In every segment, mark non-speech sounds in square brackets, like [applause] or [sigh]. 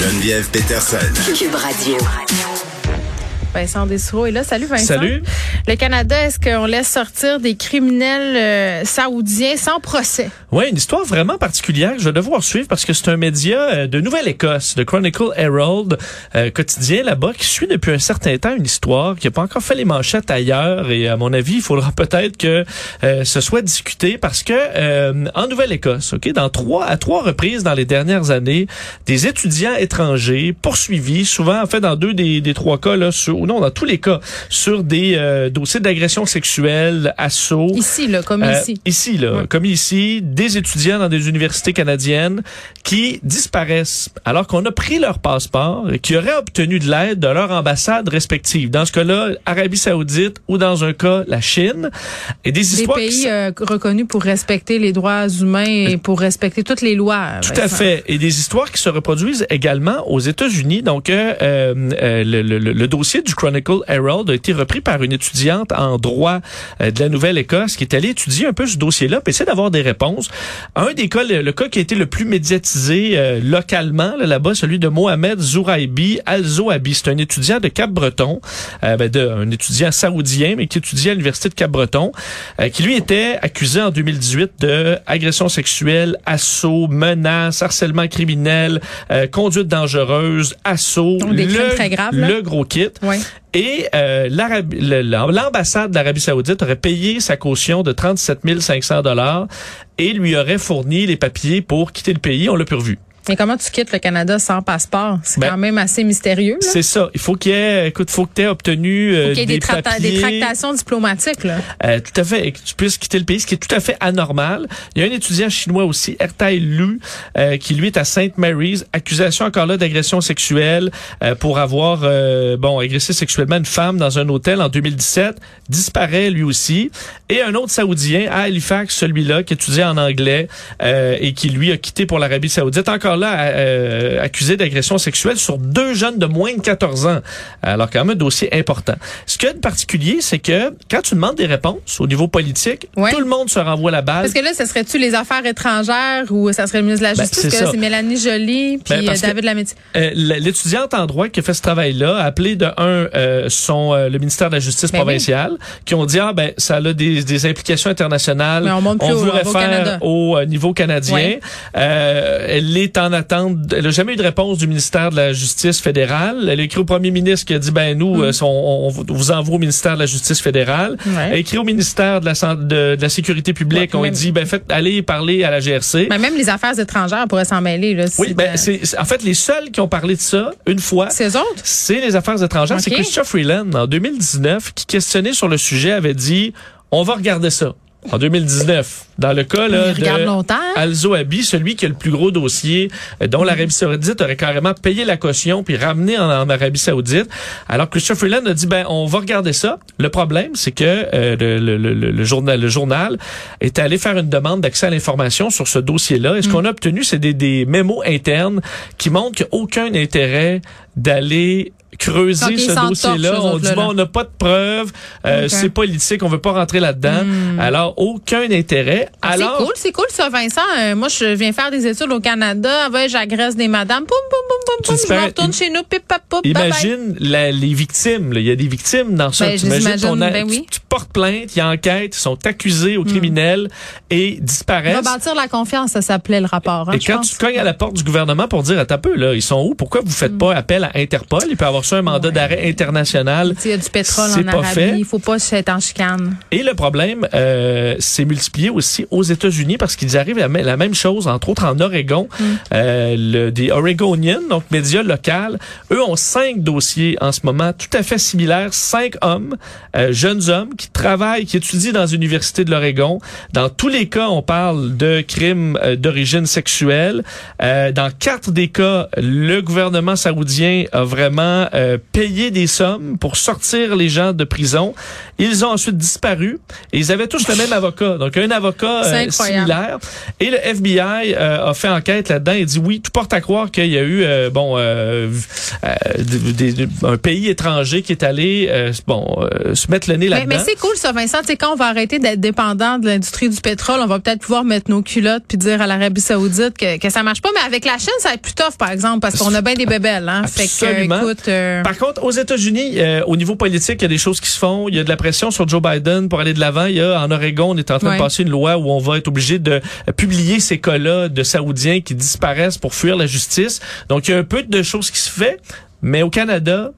Geneviève Peterson. Radio. Vincent Dessereau est là. Salut Vincent. Salut. Le Canada, est-ce qu'on laisse sortir des criminels euh, saoudiens sans procès? Oui, une histoire vraiment particulière que je vais devoir suivre parce que c'est un média euh, de Nouvelle-Écosse, de Chronicle Herald, euh, quotidien là-bas, qui suit depuis un certain temps une histoire qui n'a pas encore fait les manchettes ailleurs et à mon avis, il faudra [laughs] peut-être que ce soit discuté parce que en Nouvelle-Écosse, ok, dans trois à trois reprises dans les dernières années, des étudiants étrangers poursuivis, souvent en fait dans deux des, des trois cas là, sur ou non, dans tous les cas, sur des euh, dossiers d'agression sexuelle, assaut. Ici, là, comme euh, ici. Ici, là, comme ici, des étudiants dans des universités canadiennes qui disparaissent alors qu'on a pris leur passeport et qui auraient obtenu de l'aide de leur ambassade respective. Dans ce cas-là, Arabie Saoudite ou dans un cas, la Chine. Et des, histoires des pays euh, reconnus pour respecter les droits humains et pour respecter toutes les lois. Tout à fait. Et des histoires qui se reproduisent également aux États-Unis. Donc, le, le, le, le dossier du du Chronicle Herald a été repris par une étudiante en droit euh, de la Nouvelle-Écosse qui est allée étudier un peu ce dossier-là, puis essayer d'avoir des réponses. Un des cas, le, cas qui a été le plus médiatisé euh, localement là-bas, celui de Mohamed Zouraibi Al-Zoabi. C'est un étudiant de Cap-Breton, euh, ben de, un étudiant saoudien, mais qui étudiait à l'Université de Cap-Breton, qui lui était accusé en 2018 de agression sexuelle, assaut, menace, harcèlement criminel, conduite dangereuse, assaut, le, très graves, le gros kit. Et euh, l'ambassade d'Arabie Saoudite aurait payé sa caution de 37 500 dollars et lui aurait fourni les papiers pour quitter le pays. On l'a plus mais comment tu quittes le Canada sans passeport? C'est ben, quand même assez mystérieux. C'est ça. Il faut qu'il y ait, écoute, faut que tu aies obtenu euh, des, des, des, tractations diplomatiques. Là. Euh, tout à fait. Et que tu puisses quitter le pays, ce qui est tout à fait anormal. Il y a un étudiant chinois aussi, Ertai Lu, euh, qui lui est à St. Mary's. Accusation encore là d'agression sexuelle euh, pour avoir, euh, bon, agressé sexuellement une femme dans un hôtel en 2017. Disparaît lui aussi. Et un autre Saoudien à Halifax, celui-là, qui étudiait en anglais et qui lui a quitté pour l'Arabie Saoudite. Encore là euh, accusé d'agression sexuelle sur deux jeunes de moins de 14 ans. Alors quand même un dossier important. Ce qu'il y a de particulier, c'est que quand tu demandes des réponses au niveau politique, tout le monde se renvoie la balle. Parce que là, ce serait-tu les affaires étrangères ou ça serait le ministre de la ben, Justice? parce que c'est Mélanie Joly puis ben, euh, David Lametti? Euh, L'étudiante en droit qui a fait ce travail-là a appelé de un euh, son le ministère de la Justice ben provinciale qui ont dit ah ben ça a des, des implications internationales. on, monte plus on veut faire au niveau canadien. elle est en attente. Elle n'a jamais eu de réponse du ministère de la Justice fédérale. Elle a écrit au premier ministre qui a dit, ben nous, mm. euh, on, vous envoie au ministère de la Justice fédérale. Elle a écrit au ministère de la, de, la Sécurité publique. on a dit, ben faites, allez parler à la GRC. Mais même les affaires étrangères pourraient s'en mêler. Là, oui, ben, c'est, en fait, les seuls qui ont parlé de ça une fois, c'est autres? C'est les affaires étrangères. C'est Christophe Freeland, en 2019, qui questionnait sur le sujet, avait dit, on va regarder ça en 2019. Dans le cas là, de Alzo Abi, celui qui a le plus gros dossier, euh, dont l'Arabie Saoudite aurait carrément payé la caution puis ramené en, Arabie Saoudite. Alors Christopher Freeland a dit ben on va regarder ça. Le problème, c'est que euh, le, le, le, journal, le journal est allé faire une demande d'accès à l'information sur ce dossier-là. Et ce mm. qu'on a obtenu, c'est des, des mémos internes qui montrent qu'il n'y a aucun intérêt d'aller creuser ce dossier-là. On dit, bon, on n'a pas de preuves, euh, c'est politique, on veut pas rentrer là-dedans. Hmm. Alors, aucun intérêt. Ah, Alors, c'est cool, c'est cool ça, Vincent. Euh, moi, je viens faire des études au Canada. Ouais, j'agresse des madames. Poum, poum, poum, poum, Je retourne chez nous. Pip, pap, pop, Imagine la, les victimes. Il y a des victimes dans ça. Ben, tu, imagines ton, ben oui. tu, portes plainte, il y a enquête, ils sont accusés aux hmm. criminels et disparaissent. Rebâtir la confiance, ça s'appelait le rapport. Hein, et quand tu cognes à la porte du gouvernement pour dire, ta peu, là, ils sont où? Pourquoi vous faites hmm. pas appel à Interpol? Il peut avoir un mandat d'arrêt international. Il y a du pétrole en Arabie, fait. il faut pas être en chicane. Et le problème euh, s'est multiplié aussi aux États-Unis parce qu'ils arrivent à la même chose, entre autres en Oregon. Mm. Euh, le, des Oregonians, donc médias locaux, eux ont cinq dossiers en ce moment tout à fait similaires. Cinq hommes, euh, jeunes hommes qui travaillent, qui étudient dans l'université de l'Oregon. Dans tous les cas, on parle de crimes euh, d'origine sexuelle. Euh, dans quatre des cas, le gouvernement saoudien a vraiment euh, payé des sommes pour sortir les gens de prison. Ils ont ensuite disparu et ils avaient tous le même [laughs] avocat, donc un avocat euh, similaire. Et le FBI euh, a fait enquête là-dedans et dit oui, tout porte à croire qu'il y a eu bon un pays étranger qui est allé bon se mettre le nez là-dedans. Cool ça, Vincent. Tu sais, quand on va arrêter d'être dépendant de l'industrie du pétrole, on va peut-être pouvoir mettre nos culottes puis dire à l'Arabie Saoudite que, que ça marche pas. Mais avec la Chine, ça va être plus tough, par exemple, parce qu'on a bien des bébelles. Hein? Fait que, écoute, euh, Par contre, aux États-Unis, euh, au niveau politique, il y a des choses qui se font. Il y a de la pression sur Joe Biden pour aller de l'avant. Il y a en Oregon, on est en train de passer une loi où on va être obligé de publier ces cas-là de Saoudiens qui disparaissent pour fuir la justice. Donc, il y a un peu de choses qui se fait, mais au Canada,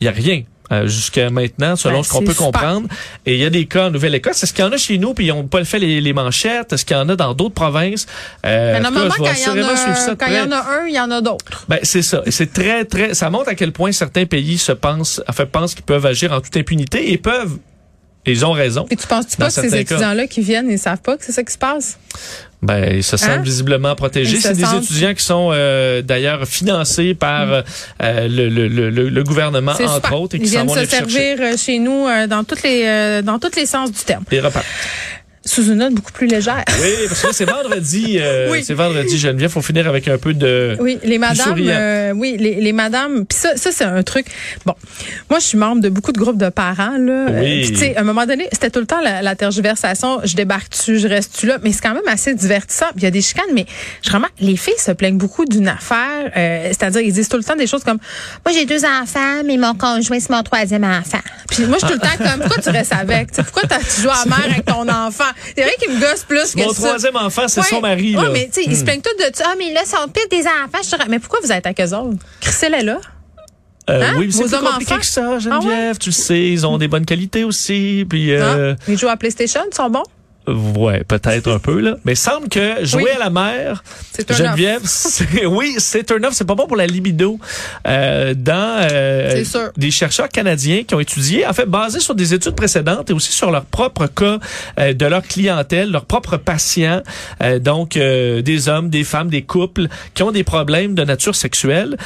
il y a rien. Euh, jusqu'à maintenant, selon Ben, ce qu'on peut super. comprendre. Et il y a des cas en Nouvelle-Écosse. Est-ce qu'il y en a chez nous puis ils n'ont pas fait les, les manchettes? Est-ce qu'il y en a dans d'autres provinces? Euh, mais en tout cas, normalement, je vais quand il y en a, de quand il y près. en a un, il y en a d'autres. Ben, c'est ça. Et c'est très, très, ça montre à quel point certains pays se pensent, enfin, pensent qu'ils peuvent agir en toute impunité et peuvent, et ils ont raison. Puis tu penses-tu pas que ces cas. étudiants-là qui viennent, ils savent pas que c'est ça qui se passe? Ben, ils se sentent Hein? visiblement protégés. Se C'est des sentent- étudiants qui sont euh, d'ailleurs financés par euh, le, le, le, le- gouvernement, entre super. autres, et qui Ils viennent vont se les chercher. servir euh, chez nous euh, dans toutes les euh, dans tous les sens du terme. Et repartent. Sous une note beaucoup plus légère. Oui, parce que là, c'est vendredi. euh, [laughs] Oui. C'est vendredi, Geneviève. Faut finir avec un peu de. Oui, les madames, euh, oui, les, les madames. Puis ça, ça c'est un truc. Bon, moi, je suis membre de beaucoup de groupes de parents là. Oui. Euh, puis tu sais, à un moment donné, c'était tout le temps la, la tergiversation. Je débarque-tu, je reste-tu là? Mais c'est quand même assez divertissant. Il y a des chicanes, mais je vraiment, les filles se plaignent beaucoup d'une affaire. euh, C'est-à-dire, ils disent tout le temps des choses comme, moi, j'ai deux enfants, mais mon conjoint c'est mon troisième enfant. Puis moi, je suis tout le temps comme, pourquoi tu restes avec? Tu sais, Pourquoi t'as- tu joues à mère avec ton enfant? C'est vrai qu'il me gosse plus que Mon ça. troisième enfant, c'est Ouais. son mari. Là. mais tu sais, ils se plaignent tous de. Ah, mais là, sont pire des enfants. Je mais pourquoi vous êtes avec eux autres? Crissel est là. Euh, Hein? oui, mais c'est plus compliqué enfants? que ça, Ah Geneviève. Tu le sais, ils ont des bonnes qualités aussi. Puis, euh, Hein? Ils jouent à PlayStation, ils sont bons? Ouais, peut-être un peu là. Mais semble que jouer Oui. à la mer, Geneviève, [laughs] oui, c'est un offre. C'est pas bon pour la libido. Euh, dans euh, des chercheurs canadiens qui ont étudié, en fait, basés sur des études précédentes et aussi sur leur propre cas euh, de leur clientèle, leurs propres patients, euh, donc euh, des hommes, des femmes, des couples qui ont des problèmes de nature sexuelle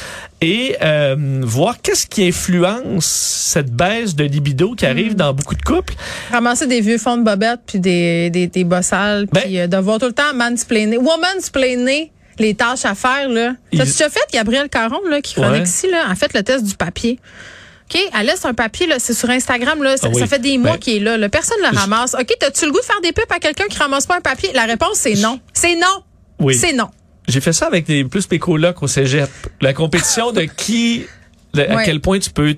et euh, voir qu'est-ce qui influence cette baisse de libido qui arrive Mm. dans beaucoup de couples. Ramasser des vieux fonds de bobettes puis des, des, des bossales Ben- puis euh, de voir tout le temps mansplainer, womansplainer les tâches à faire, là. Il- T'as-tu déjà fait Gabrielle Caron, là, qui chronique Ouais. ici, là, a fait le test du papier. OK, elle laisse un papier, là, c'est sur Instagram, là, ça, Ah oui. ça fait des mois Ben- qu'il est là, là. Personne ne le ramasse. OK, t'as-tu le goût de faire des pubs à quelqu'un qui ramasse pas un papier? La réponse, c'est non. C'est non. Oui. C'est non. J'ai fait ça avec des plus mes colocs au cégep. La compétition de qui, le- à quel point tu peux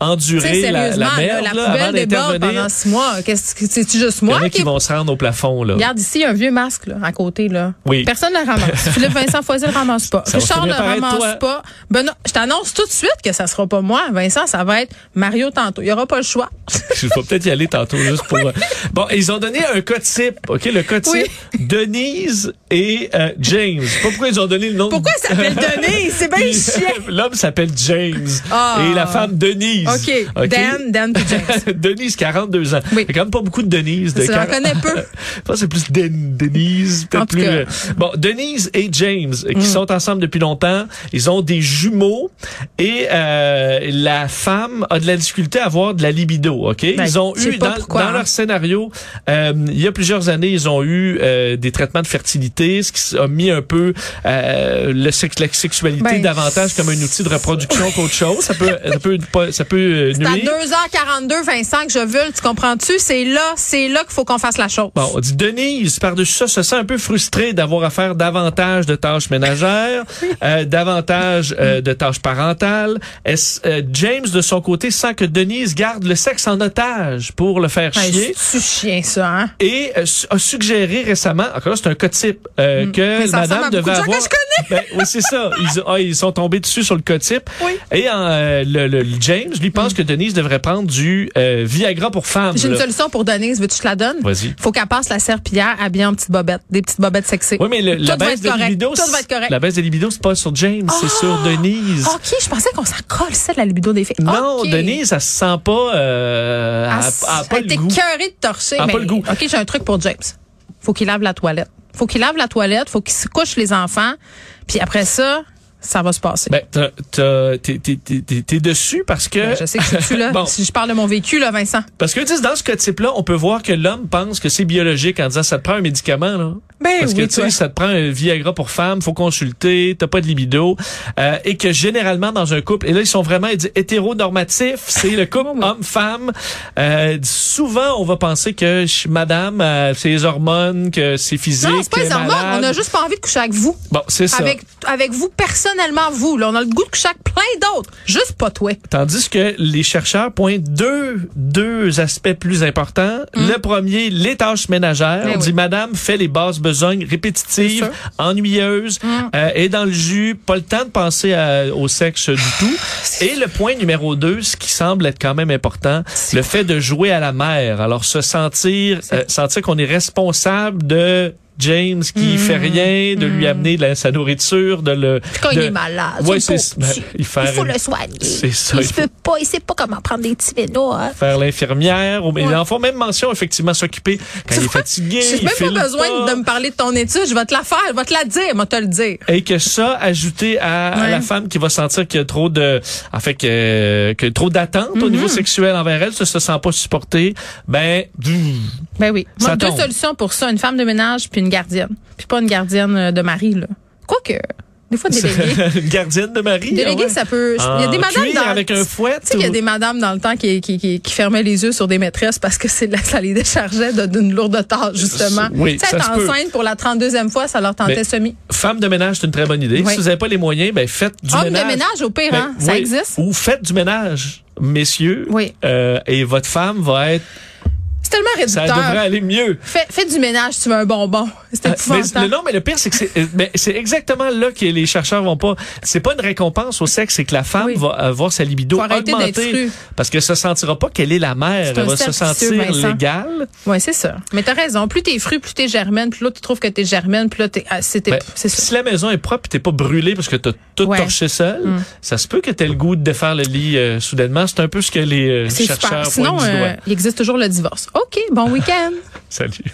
endurer la, la merde la là, avant poubelle déborde pendant six mois. Qu'est-ce que c'est-tu juste Il y en moi a qui qui vont se rendre au plafond là. Regarde ici, il y a un vieux masque là, à côté. Là. Oui. Personne ne le ramasse. [laughs] Philippe Vincent Foisy le ramasse pas. Ça Richard finir le ramasse toi. pas. Benoît, je t'annonce tout de suite que ça sera pas moi. Vincent, ça va être Mario tantôt. Il y aura pas le choix. [laughs] Je vais peut-être y aller tantôt juste pour. euh, Bon, ils ont donné un cas type. Ok, le cas type. Oui. Denise et euh, James. Je sais Pas pourquoi ils ont donné le nom. Pourquoi s'appelle [laughs] Denis? C'est bien chiant. L'homme s'appelle James Ah. et la femme Denise. OK. Dan, Dan puis James. [laughs] Denise, 42 ans. Oui. Il y a quand même pas beaucoup de Denise. De J'en 40 connais peu. [laughs] Je pense c'est plus Den- Denise, En peut-être tout plus. cas. euh, Bon, Denise et James, euh, qui Mm. sont ensemble depuis longtemps, ils ont des jumeaux et euh, la femme a de la difficulté à avoir de la libido. Ok, Ben, ils ont eu dans, pourquoi, dans hein. leur scénario, euh, il y a plusieurs années, ils ont eu euh, des traitements de fertilité, ce qui a mis un peu euh, le sexe, la sexualité Ben, davantage comme un outil de reproduction qu'autre chose. Ça peut, ça peut, ça peut euh, C'est à nuire. 2h42, Vincent, que je veux, tu comprends-tu? C'est là, c'est là qu'il faut qu'on fasse la chose. Bon, on dit Denise, par-dessus ça, se sent un peu frustrée d'avoir à faire davantage de tâches ménagères, [laughs] euh, davantage euh, de tâches parentales. Euh, James, de son côté, sent que Denise garde le sexe en otage pour le faire chier? C'est chien, ça, hein? Et a suggéré récemment, encore là, c'est un cas type, Mm. que Mais madame devait avoir. que je. Ben, oui, c'est ça. Ils, ah, ils sont tombés dessus sur le cas type. Oui. Et euh, le, le- le James, lui, pense que Denise devrait prendre du euh, Viagra pour femmes. J'ai une solution pour Denise. Veux-tu que je te la donne? Vas-y. Faut qu'elle passe la serpillière habillée en petites bobettes. Des petites bobettes sexy. Oui, mais le- la baisse de correct. libido, Tout va être correct. la baisse de libido, c'est pas sur James, c'est sur Denise. OK, je pensais qu'on s'en colle, ça, de la libido des filles. Non. Denise, elle se sent pas, euh, elle, Elle, a- elle pas elle le goût. de torcher. Elle mais- pas le goût. OK, j'ai un truc pour James. Faut qu'il lave la toilette. Faut qu'il lave la toilette, faut qu'il se couche les enfants. Puis après ça, ça va se passer. Ben, t'es, dessus parce que... Ben, je sais que là. [laughs] Bon. Si je parle de mon vécu, là, Vincent. Parce que dans ce cas type-là, on peut voir que l'homme pense que c'est biologique en disant ça te prend un médicament, là. Ben Parce que oui, tu sais, ça te prend un Viagra pour femme, faut consulter, t'as pas de libido, euh, et que généralement dans un couple, et là ils sont vraiment ils disent, hétéronormatifs, c'est le couple [laughs] homme-femme. Euh, souvent on va penser que Madame, euh, c'est les hormones, que c'est physique. Non, c'est pas les hormones. malade. On a juste pas envie de coucher avec vous. Bon, c'est ça. Avec, avec vous, personnellement, vous. Là, on a le goût de coucher avec plein d'autres. Juste pas toi. Tandis que les chercheurs pointent deux, deux aspects plus importants. Le premier, les tâches ménagères. Ben On oui. dit, madame fait les basses besognes C'est répétitives, sûr. ennuyeuses, euh, et dans le jus, pas le temps de penser à- au sexe du tout. Et le point numéro deux, ce qui semble être quand même important, le fait de jouer à la mère. Alors, se sentir, euh, sentir qu'on est responsable de James qui fait rien, de lui amener de la- sa nourriture, de le... Quand de- il est malade, Ouais, c'est ben, il faut une- le soigner. C'est ça, Il il faut- peut pas, il sait pas comment prendre des Tylenol. Hein. faire l'infirmière. ou- Ouais. ils en font même mention, effectivement, s'occuper quand il est fatigué. J'ai même pas besoin de me parler de ton étude. Je vais te la faire, je vais te la dire, moi te le dire. Et que ça, ajouté à, la femme qui va sentir qu'il y a trop de, en fait, que, que trop d'attente Mm-hmm. au niveau sexuel envers elle, ça se sent pas supporté, ben, Ben oui. Ça Moi, deux tombe. solutions pour ça. Une femme de ménage puis une gardienne. Puis pas une gardienne euh, de mari, là. Quoique, des fois, déléguée. [laughs] une gardienne de mari. Déléguée, ah ouais. ça peut. Il y a En des madames cuir dans. avec un fouet. Tu sais, il y a des madames dans le temps qui, qui, qui, qui fermaient les yeux sur des maîtresses parce que c'est là, ça les déchargeait d'une lourde tâche, justement. Oui, tu sais, ça être enceinte pour la 32e fois, ça leur tentait Mais- semi. Femme de ménage, c'est une très bonne idée. Oui. Si vous n'avez pas les moyens, ben, faites du Homme ménage. de ménage, au pire, Ben, hein? Ça oui. existe. Ou faites du ménage, messieurs. Oui. Euh, et votre femme va être, C'est tellement ça réducteur. devrait aller mieux. Fais, fais du ménage, tu veux un bonbon. C'est Euh, épouvantable. non, mais le pire, c'est que c'est, euh, c'est exactement là que les chercheurs vont pas. C'est pas une récompense au sexe, c'est que la femme Oui. va avoir sa libido augmenter parce que se sentira pas qu'elle est la mère. Elle va se sentir légale. Oui, c'est ça. Mais t'as raison. Plus t'es fru, plus t'es germaine, plus l'autre tu trouves que t'es germaine, plus là t'es. ah. Ben, ça. si la maison est propre, et t'es pas brûlé parce que t'as tout Ouais. torché seul, Mm. ça se peut que t'aies le goût de défaire le lit euh, soudainement. C'est un peu ce que les euh, chercheurs super. Sinon, pointent du doigt. euh, il existe toujours le divorce. OK, bon week-end. [laughs] Salut.